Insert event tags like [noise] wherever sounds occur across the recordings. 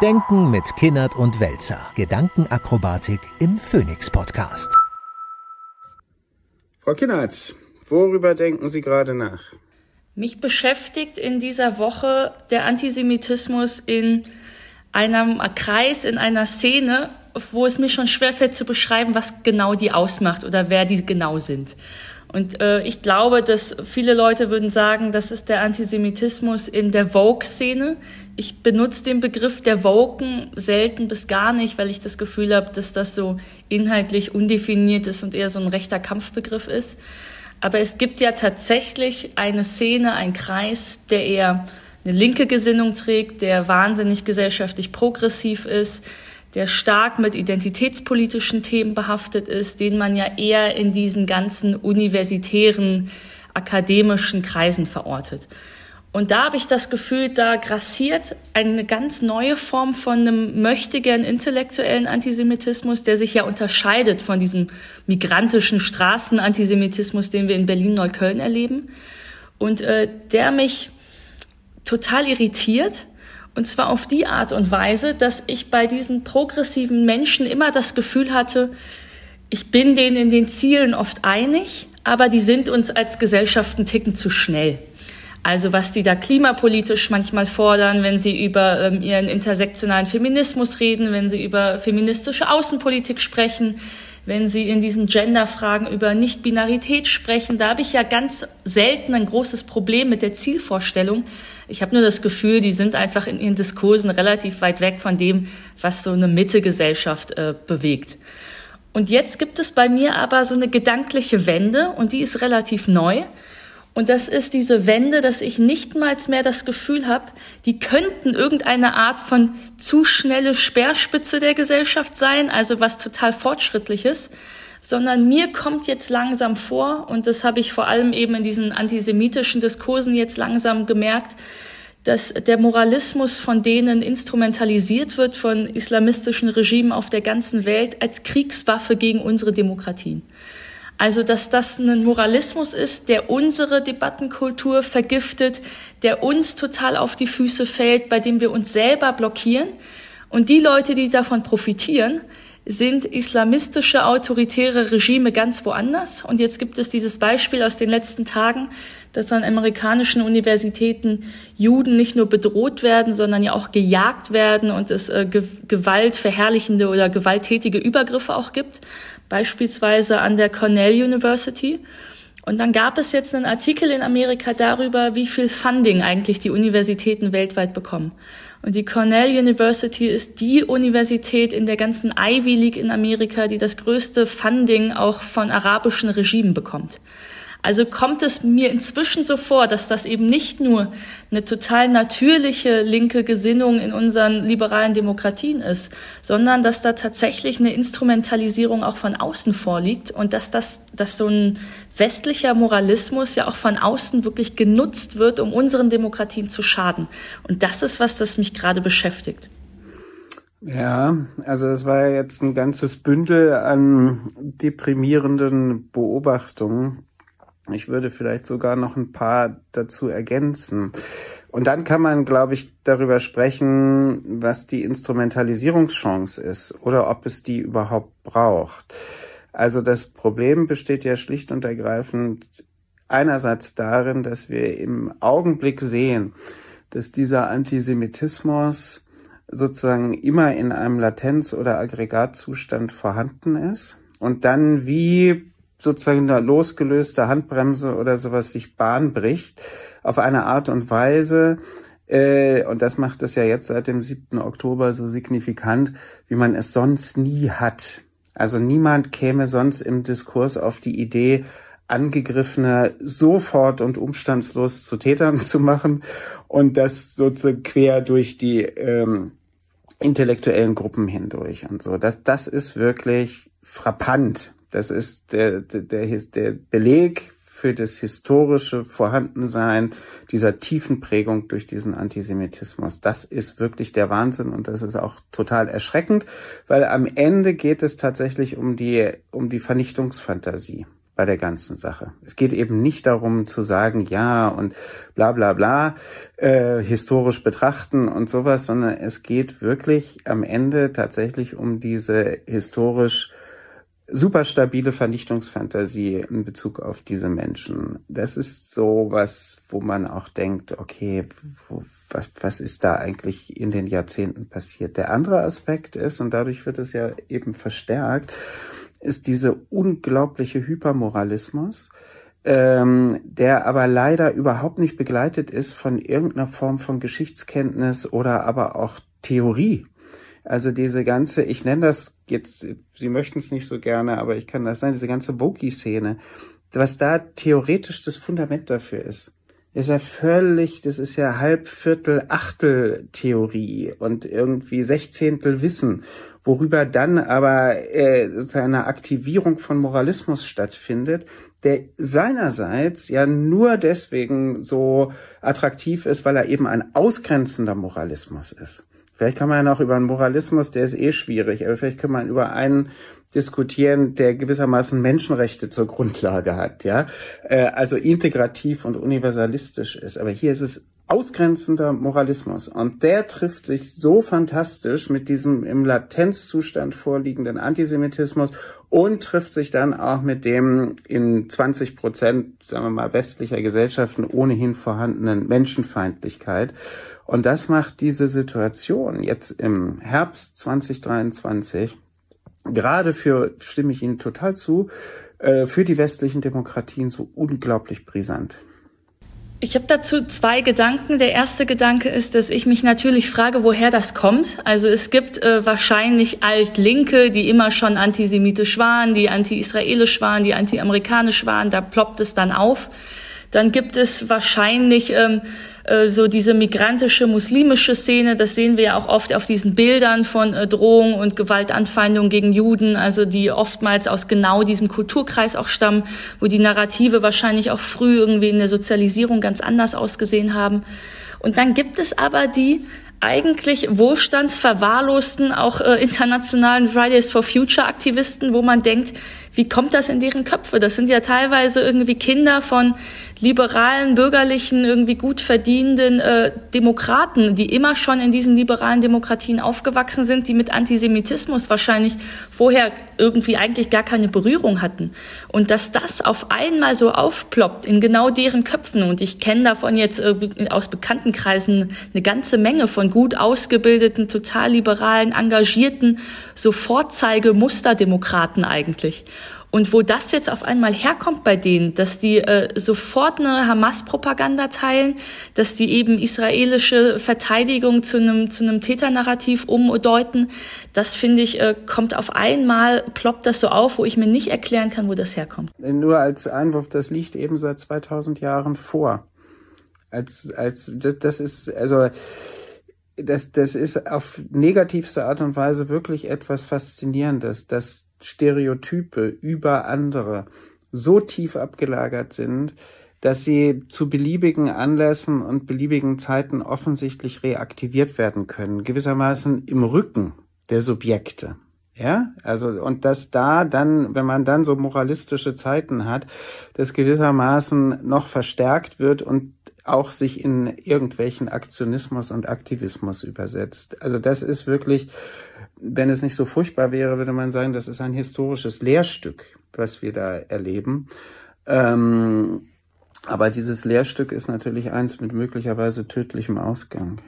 Denken mit Kinnert und Welzer. Gedankenakrobatik im Phoenix Podcast. Frau Kinnert, worüber denken Sie gerade nach? Mich beschäftigt in dieser Woche der Antisemitismus in einem Kreis, in einer Szene, wo es mir schon schwerfällt zu beschreiben, was genau die ausmacht oder wer die genau sind. Und äh, ich glaube, dass viele Leute würden sagen, das ist der Antisemitismus in der Vogue-Szene. Ich benutze den Begriff der Woken selten bis gar nicht, weil ich das Gefühl habe, dass das so inhaltlich undefiniert ist und eher so ein rechter Kampfbegriff ist. Aber es gibt ja tatsächlich eine Szene, einen Kreis, der eher eine linke Gesinnung trägt, der wahnsinnig gesellschaftlich progressiv ist, der stark mit identitätspolitischen Themen behaftet ist, den man ja eher in diesen ganzen universitären, akademischen Kreisen verortet. Und da habe ich das Gefühl, da grassiert eine ganz neue Form von einem möchtegern intellektuellen Antisemitismus, der sich ja unterscheidet von diesem migrantischen Straßenantisemitismus, den wir in Berlin-Neukölln erleben. Und äh, der mich total irritiert, und zwar auf die Art und Weise, dass ich bei diesen progressiven Menschen immer das Gefühl hatte, ich bin denen in den Zielen oft einig, aber die sind uns als Gesellschaft einen Ticken zu schnell. Also was die da klimapolitisch manchmal fordern, wenn sie über ähm, ihren intersektionalen Feminismus reden, wenn sie über feministische Außenpolitik sprechen, wenn sie in diesen Genderfragen über Nicht-Binarität sprechen. Da habe ich ja ganz selten ein großes Problem mit der Zielvorstellung, ich habe nur das Gefühl, die sind einfach in ihren Diskursen relativ weit weg von dem, was so eine Mittegesellschaft äh, bewegt. Und jetzt gibt es bei mir aber so eine gedankliche Wende und die ist relativ neu. Und das ist diese Wende, dass ich nicht mal mehr das Gefühl habe, die könnten irgendeine Art von zu schnelle Speerspitze der Gesellschaft sein, also was total fortschrittliches, sondern mir kommt jetzt langsam vor, und das habe ich vor allem eben in diesen antisemitischen Diskursen jetzt langsam gemerkt, dass der Moralismus von denen instrumentalisiert wird, von islamistischen Regimen auf der ganzen Welt, als Kriegswaffe gegen unsere Demokratien. Also, dass das ein Moralismus ist, der unsere Debattenkultur vergiftet, der uns total auf die Füße fällt, bei dem wir uns selber blockieren. Und die Leute, die davon profitieren, sind islamistische autoritäre Regime ganz woanders. Und jetzt gibt es dieses Beispiel aus den letzten Tagen, dass an amerikanischen Universitäten Juden nicht nur bedroht werden, sondern ja auch gejagt werden und es äh, gewaltverherrlichende oder gewalttätige Übergriffe auch gibt, beispielsweise an der Cornell University. Und dann gab es jetzt einen Artikel in Amerika darüber, wie viel Funding eigentlich die Universitäten weltweit bekommen. Und die Cornell University ist die Universität in der ganzen Ivy League in Amerika, die das größte Funding auch von arabischen Regimen bekommt. Also kommt es mir inzwischen so vor, dass das eben nicht nur eine total natürliche linke Gesinnung in unseren liberalen Demokratien ist, sondern dass da tatsächlich eine Instrumentalisierung auch von außen vorliegt und dass das, dass so ein westlicher Moralismus ja auch von außen wirklich genutzt wird, um unseren Demokratien zu schaden. Und das ist was, das mich gerade beschäftigt. Ja, also es war ja jetzt ein ganzes Bündel an deprimierenden Beobachtungen, ich würde vielleicht sogar noch ein paar dazu ergänzen. Und dann kann man, glaube ich, darüber sprechen, was die Instrumentalisierungschance ist oder ob es die überhaupt braucht. Also das Problem besteht ja schlicht und ergreifend einerseits darin, dass wir im Augenblick sehen, dass dieser Antisemitismus sozusagen immer in einem Latenz- oder Aggregatzustand vorhanden ist und dann wie sozusagen eine losgelöste Handbremse oder sowas sich Bahn bricht, auf eine Art und Weise, äh, und das macht es ja jetzt seit dem 7. Oktober so signifikant, wie man es sonst nie hat. Also niemand käme sonst im Diskurs auf die Idee, Angegriffene sofort und umstandslos zu Tätern [laughs] zu machen und das sozusagen quer durch die ähm, intellektuellen Gruppen hindurch und so. Das, das ist wirklich frappant, das ist der, der, der, Beleg für das historische Vorhandensein dieser tiefen Prägung durch diesen Antisemitismus. Das ist wirklich der Wahnsinn und das ist auch total erschreckend, weil am Ende geht es tatsächlich um die, um die Vernichtungsfantasie. bei der ganzen Sache. Es geht eben nicht darum zu sagen, ja und bla bla bla, äh, historisch betrachten und sowas, sondern es geht wirklich am Ende tatsächlich um diese historisch super stabile Vernichtungsfantasie in Bezug auf diese Menschen. Das ist so was, wo man auch denkt, okay, wo, was, was ist da eigentlich in den Jahrzehnten passiert? Der andere Aspekt ist, und dadurch wird es ja eben verstärkt, ist diese unglaubliche Hypermoralismus, ähm, der aber leider überhaupt nicht begleitet ist von irgendeiner Form von Geschichtskenntnis oder aber auch Theorie. Also diese ganze, ich nenne das jetzt, Sie möchten es nicht so gerne, aber ich kann das sein, diese ganze Woki-Szene, was da theoretisch das Fundament dafür ist ist ja völlig, das ist ja Halbviertel, Achtel Theorie und irgendwie Sechzehntel Wissen, worüber dann aber äh, sozusagen eine Aktivierung von Moralismus stattfindet, der seinerseits ja nur deswegen so attraktiv ist, weil er eben ein ausgrenzender Moralismus ist. Vielleicht kann man ja noch über einen Moralismus, der ist eh schwierig, aber vielleicht kann man über einen diskutieren, der gewissermaßen Menschenrechte zur Grundlage hat, ja, äh, also integrativ und universalistisch ist. Aber hier ist es ausgrenzender Moralismus und der trifft sich so fantastisch mit diesem im Latenzzustand vorliegenden Antisemitismus und trifft sich dann auch mit dem in 20 Prozent, sagen wir mal, westlicher Gesellschaften ohnehin vorhandenen Menschenfeindlichkeit. Und das macht diese Situation jetzt im Herbst 2023 gerade für, stimme ich Ihnen total zu, äh, für die westlichen Demokratien so unglaublich brisant. Ich habe dazu zwei Gedanken. Der erste Gedanke ist, dass ich mich natürlich frage, woher das kommt. Also es gibt äh, wahrscheinlich Altlinke, die immer schon antisemitisch waren, die anti-israelisch waren, die anti-amerikanisch waren. Da ploppt es dann auf. Dann gibt es wahrscheinlich ähm, äh, so diese migrantische muslimische Szene, das sehen wir ja auch oft auf diesen Bildern von äh, Drohung und Gewaltanfeindung gegen Juden, also die oftmals aus genau diesem Kulturkreis auch stammen, wo die Narrative wahrscheinlich auch früh irgendwie in der Sozialisierung ganz anders ausgesehen haben. Und dann gibt es aber die eigentlich wohlstandsverwahrlosten, auch äh, internationalen Fridays for Future Aktivisten, wo man denkt, wie kommt das in deren Köpfe? Das sind ja teilweise irgendwie Kinder von liberalen, bürgerlichen, irgendwie gut verdienenden äh, Demokraten, die immer schon in diesen liberalen Demokratien aufgewachsen sind, die mit Antisemitismus wahrscheinlich vorher irgendwie eigentlich gar keine Berührung hatten. Und dass das auf einmal so aufploppt in genau deren Köpfen. Und ich kenne davon jetzt äh, aus Bekanntenkreisen eine ganze Menge von gut ausgebildeten, total liberalen, engagierten, so Vorzeige-Musterdemokraten eigentlich. Und wo das jetzt auf einmal herkommt bei denen, dass die äh, sofort eine Hamas-Propaganda teilen, dass die eben israelische Verteidigung zu einem zu einem Täternarrativ umdeuten, das finde ich äh, kommt auf einmal ploppt das so auf, wo ich mir nicht erklären kann, wo das herkommt. Nur als Einwurf, das liegt eben seit 2000 Jahren vor. Als als das, das ist also das, das ist auf negativste Art und Weise wirklich etwas Faszinierendes, dass Stereotype über andere so tief abgelagert sind, dass sie zu beliebigen Anlässen und beliebigen Zeiten offensichtlich reaktiviert werden können, gewissermaßen im Rücken der Subjekte. Ja, also, und dass da dann, wenn man dann so moralistische Zeiten hat, das gewissermaßen noch verstärkt wird und auch sich in irgendwelchen Aktionismus und Aktivismus übersetzt. Also das ist wirklich, wenn es nicht so furchtbar wäre, würde man sagen, das ist ein historisches Lehrstück, was wir da erleben. Ähm, aber dieses Lehrstück ist natürlich eins mit möglicherweise tödlichem Ausgang.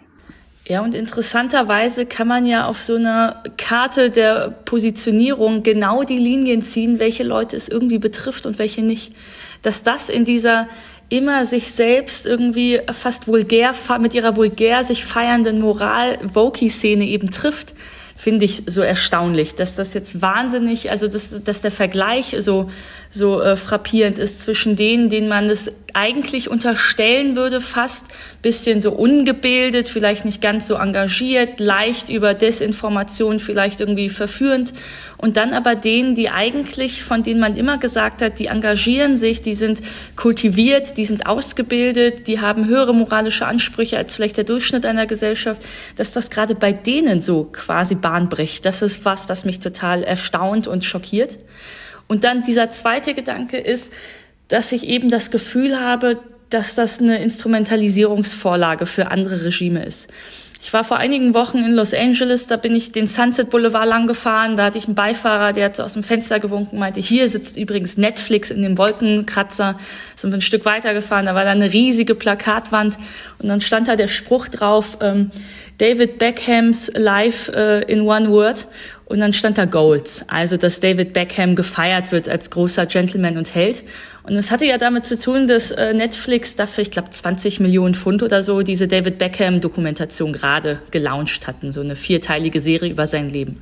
Ja, und interessanterweise kann man ja auf so einer Karte der Positionierung genau die Linien ziehen, welche Leute es irgendwie betrifft und welche nicht. Dass das in dieser immer sich selbst irgendwie fast vulgär, mit ihrer vulgär sich feiernden Moral-Voki-Szene eben trifft, finde ich so erstaunlich, dass das jetzt wahnsinnig, also dass, dass der Vergleich so so äh, frappierend ist zwischen denen, denen man es eigentlich unterstellen würde, fast bisschen so ungebildet, vielleicht nicht ganz so engagiert, leicht über Desinformation vielleicht irgendwie verführend und dann aber denen, die eigentlich, von denen man immer gesagt hat, die engagieren sich, die sind kultiviert, die sind ausgebildet, die haben höhere moralische Ansprüche als vielleicht der Durchschnitt einer Gesellschaft, dass das gerade bei denen so quasi Bahn bricht. Das ist was, was mich total erstaunt und schockiert. Und dann dieser zweite Gedanke ist, dass ich eben das Gefühl habe, dass das eine Instrumentalisierungsvorlage für andere Regime ist. Ich war vor einigen Wochen in Los Angeles, da bin ich den Sunset Boulevard lang gefahren, da hatte ich einen Beifahrer, der hat so aus dem Fenster gewunken, meinte, hier sitzt übrigens Netflix in dem Wolkenkratzer. Sind wir ein Stück weiter gefahren, da war da eine riesige Plakatwand und dann stand da der Spruch drauf, ähm, David Beckhams Life äh, in One Word und dann stand da Goals, also dass David Beckham gefeiert wird als großer Gentleman und Held. Und es hatte ja damit zu tun, dass äh, Netflix dafür, ich glaube, 20 Millionen Pfund oder so diese David Beckham-Dokumentation gerade gelauncht hatten, so eine vierteilige Serie über sein Leben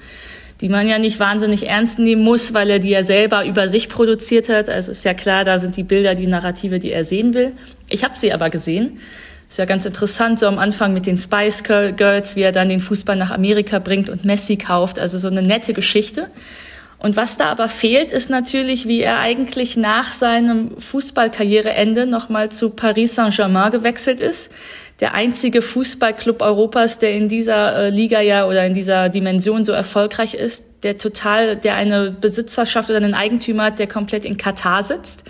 die man ja nicht wahnsinnig ernst nehmen muss, weil er die ja selber über sich produziert hat. Also ist ja klar, da sind die Bilder, die Narrative, die er sehen will. Ich habe sie aber gesehen ist ja ganz interessant, so am Anfang mit den Spice Girls, wie er dann den Fußball nach Amerika bringt und Messi kauft. Also so eine nette Geschichte. Und was da aber fehlt, ist natürlich, wie er eigentlich nach seinem Fußballkarriereende nochmal zu Paris Saint-Germain gewechselt ist. Der einzige Fußballclub Europas, der in dieser äh, Liga ja oder in dieser Dimension so erfolgreich ist, der total, der eine Besitzerschaft oder einen Eigentümer hat, der komplett in Katar sitzt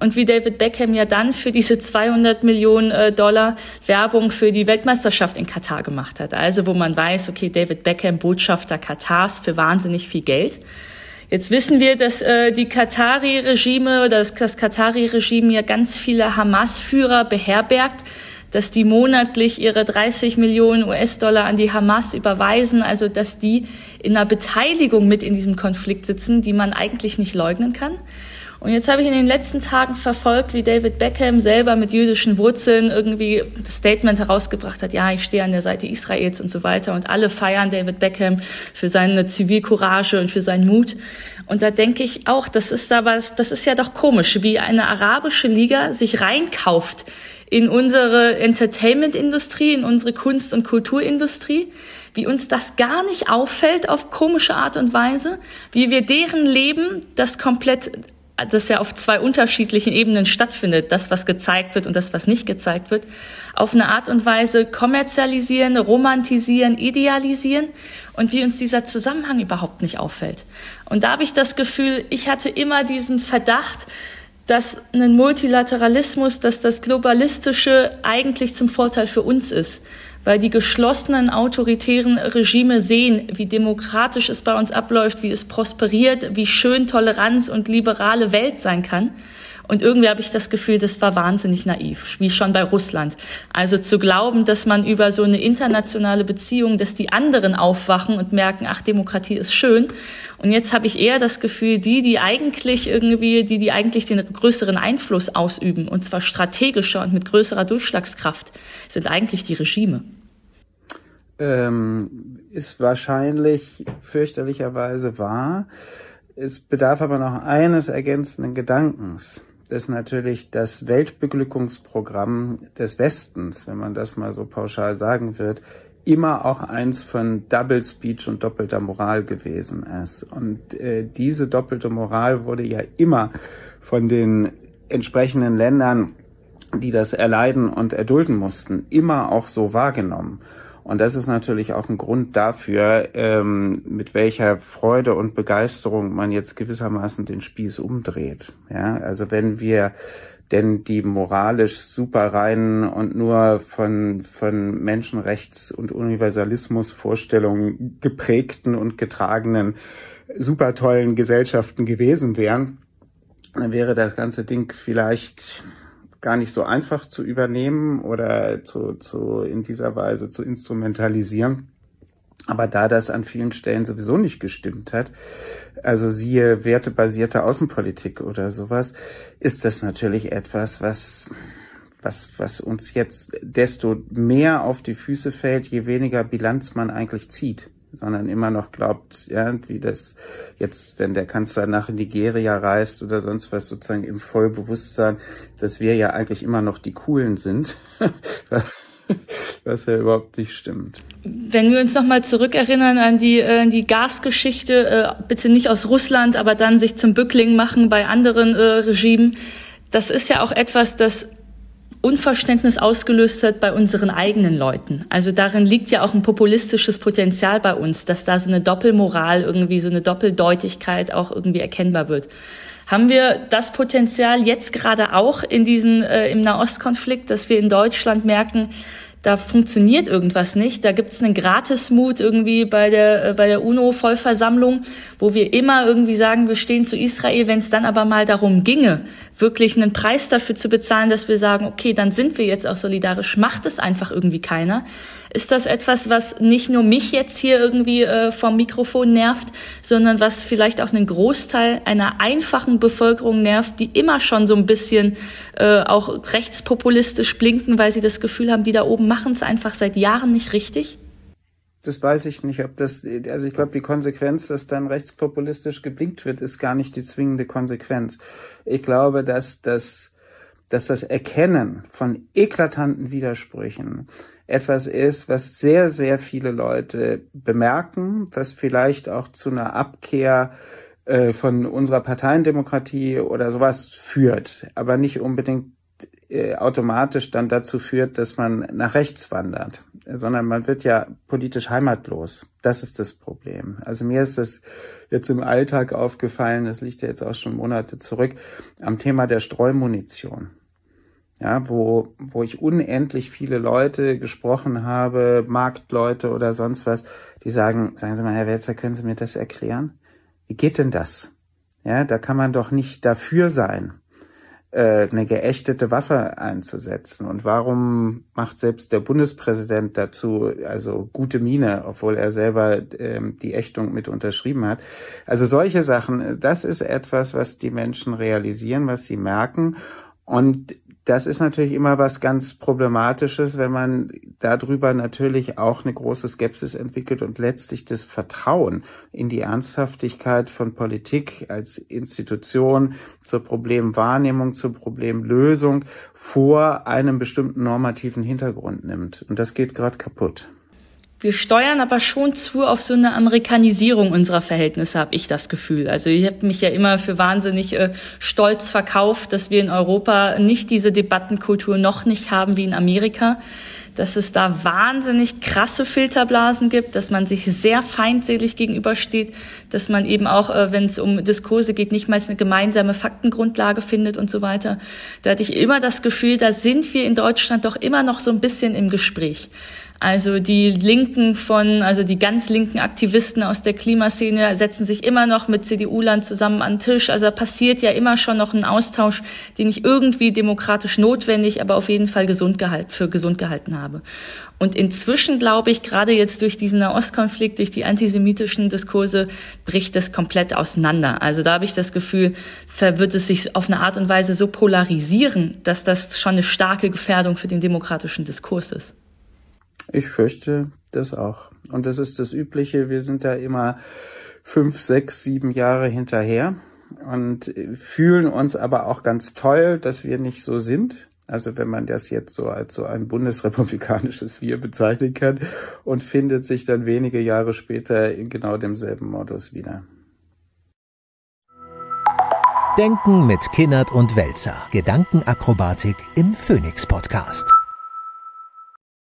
und wie David Beckham ja dann für diese 200 Millionen äh, Dollar Werbung für die Weltmeisterschaft in Katar gemacht hat. Also wo man weiß, okay, David Beckham, Botschafter Katars für wahnsinnig viel Geld. Jetzt wissen wir, dass äh, die Katari-Regime oder das, das Katari-Regime ja ganz viele Hamas-Führer beherbergt, dass die monatlich ihre 30 Millionen US-Dollar an die Hamas überweisen, also dass die in einer Beteiligung mit in diesem Konflikt sitzen, die man eigentlich nicht leugnen kann. Und jetzt habe ich in den letzten Tagen verfolgt, wie David Beckham selber mit jüdischen Wurzeln irgendwie das Statement herausgebracht hat, ja, ich stehe an der Seite Israels und so weiter. Und alle feiern David Beckham für seine Zivilcourage und für seinen Mut. Und da denke ich auch, das ist aber, das ist ja doch komisch, wie eine arabische Liga sich reinkauft in unsere Entertainment-Industrie, in unsere Kunst- und Kulturindustrie, wie uns das gar nicht auffällt auf komische Art und Weise, wie wir deren Leben, das komplett das ja auf zwei unterschiedlichen Ebenen stattfindet, das, was gezeigt wird und das, was nicht gezeigt wird, auf eine Art und Weise kommerzialisieren, romantisieren, idealisieren und wie uns dieser Zusammenhang überhaupt nicht auffällt. Und da habe ich das Gefühl, ich hatte immer diesen Verdacht, dass ein Multilateralismus, dass das Globalistische eigentlich zum Vorteil für uns ist weil die geschlossenen autoritären Regime sehen, wie demokratisch es bei uns abläuft, wie es prosperiert, wie schön Toleranz und liberale Welt sein kann. Und irgendwie habe ich das Gefühl, das war wahnsinnig naiv, wie schon bei Russland. Also zu glauben, dass man über so eine internationale Beziehung, dass die anderen aufwachen und merken, ach, Demokratie ist schön. Und jetzt habe ich eher das Gefühl, die, die eigentlich irgendwie, die, die eigentlich den größeren Einfluss ausüben, und zwar strategischer und mit größerer Durchschlagskraft, sind eigentlich die Regime. Ähm, ist wahrscheinlich fürchterlicherweise wahr. Es bedarf aber noch eines ergänzenden Gedankens ist natürlich das Weltbeglückungsprogramm des Westens, wenn man das mal so pauschal sagen wird, immer auch eins von Double Speech und doppelter Moral gewesen ist. Und äh, diese doppelte Moral wurde ja immer von den entsprechenden Ländern, die das erleiden und erdulden mussten, immer auch so wahrgenommen. Und das ist natürlich auch ein Grund dafür, ähm, mit welcher Freude und Begeisterung man jetzt gewissermaßen den Spieß umdreht. Ja, also wenn wir denn die moralisch super reinen und nur von, von Menschenrechts- und Universalismusvorstellungen geprägten und getragenen super tollen Gesellschaften gewesen wären, dann wäre das ganze Ding vielleicht gar nicht so einfach zu übernehmen oder zu, zu in dieser Weise zu instrumentalisieren. Aber da das an vielen Stellen sowieso nicht gestimmt hat, also siehe wertebasierte Außenpolitik oder sowas, ist das natürlich etwas, was, was, was uns jetzt desto mehr auf die Füße fällt, je weniger Bilanz man eigentlich zieht sondern immer noch glaubt, ja, wie das jetzt, wenn der Kanzler nach Nigeria reist oder sonst was, sozusagen im Vollbewusstsein, dass wir ja eigentlich immer noch die Coolen sind, [laughs] was ja überhaupt nicht stimmt. Wenn wir uns nochmal zurückerinnern an die, äh, die Gasgeschichte, äh, bitte nicht aus Russland, aber dann sich zum Bückling machen bei anderen äh, Regimen, das ist ja auch etwas, das Unverständnis ausgelöst hat bei unseren eigenen Leuten. Also darin liegt ja auch ein populistisches Potenzial bei uns, dass da so eine Doppelmoral irgendwie, so eine Doppeldeutigkeit auch irgendwie erkennbar wird. Haben wir das Potenzial jetzt gerade auch in diesen, äh, im Nahostkonflikt, dass wir in Deutschland merken, da funktioniert irgendwas nicht. Da gibt's einen Gratismut irgendwie bei der, äh, bei der UNO-Vollversammlung, wo wir immer irgendwie sagen, wir stehen zu Israel. Wenn es dann aber mal darum ginge, wirklich einen Preis dafür zu bezahlen, dass wir sagen, okay, dann sind wir jetzt auch solidarisch, macht es einfach irgendwie keiner. Ist das etwas, was nicht nur mich jetzt hier irgendwie äh, vom Mikrofon nervt, sondern was vielleicht auch einen Großteil einer einfachen Bevölkerung nervt, die immer schon so ein bisschen äh, auch rechtspopulistisch blinken, weil sie das Gefühl haben, die da oben machen es einfach seit Jahren nicht richtig? Das weiß ich nicht, ob das, also ich glaube, die Konsequenz, dass dann rechtspopulistisch geblinkt wird, ist gar nicht die zwingende Konsequenz. Ich glaube, dass das, dass das Erkennen von eklatanten Widersprüchen, etwas ist, was sehr, sehr viele Leute bemerken, was vielleicht auch zu einer Abkehr äh, von unserer Parteiendemokratie oder sowas führt, aber nicht unbedingt äh, automatisch dann dazu führt, dass man nach rechts wandert, sondern man wird ja politisch heimatlos. Das ist das Problem. Also mir ist das jetzt im Alltag aufgefallen, das liegt ja jetzt auch schon Monate zurück, am Thema der Streumunition ja, wo, wo ich unendlich viele Leute gesprochen habe, Marktleute oder sonst was, die sagen, sagen Sie mal, Herr Welzer, können Sie mir das erklären? Wie geht denn das? Ja, da kann man doch nicht dafür sein, äh, eine geächtete Waffe einzusetzen. Und warum macht selbst der Bundespräsident dazu also gute Miene, obwohl er selber ähm, die Ächtung mit unterschrieben hat? Also solche Sachen, das ist etwas, was die Menschen realisieren, was sie merken. Und das ist natürlich immer was ganz Problematisches, wenn man darüber natürlich auch eine große Skepsis entwickelt und letztlich das Vertrauen in die Ernsthaftigkeit von Politik als Institution zur Problemwahrnehmung, zur Problemlösung vor einem bestimmten normativen Hintergrund nimmt. Und das geht gerade kaputt. Wir steuern aber schon zu auf so eine Amerikanisierung unserer Verhältnisse, habe ich das Gefühl. Also ich habe mich ja immer für wahnsinnig äh, stolz verkauft, dass wir in Europa nicht diese Debattenkultur noch nicht haben wie in Amerika, dass es da wahnsinnig krasse Filterblasen gibt, dass man sich sehr feindselig gegenübersteht, dass man eben auch, äh, wenn es um Diskurse geht, nicht meist eine gemeinsame Faktengrundlage findet und so weiter. Da hatte ich immer das Gefühl, da sind wir in Deutschland doch immer noch so ein bisschen im Gespräch. Also die Linken von, also die ganz linken Aktivisten aus der Klimaszene setzen sich immer noch mit CDU-Land zusammen an den Tisch. Also da passiert ja immer schon noch ein Austausch, den ich irgendwie demokratisch notwendig, aber auf jeden Fall gesund gehalten, für gesund gehalten habe. Und inzwischen glaube ich, gerade jetzt durch diesen Nahostkonflikt, durch die antisemitischen Diskurse, bricht das komplett auseinander. Also da habe ich das Gefühl, wird es sich auf eine Art und Weise so polarisieren, dass das schon eine starke Gefährdung für den demokratischen Diskurs ist. Ich fürchte das auch. Und das ist das Übliche. Wir sind da immer fünf, sechs, sieben Jahre hinterher und fühlen uns aber auch ganz toll, dass wir nicht so sind. Also wenn man das jetzt so als so ein bundesrepublikanisches Wir bezeichnen kann und findet sich dann wenige Jahre später in genau demselben Modus wieder. Denken mit Kinnert und Welzer. Gedankenakrobatik im Phoenix Podcast.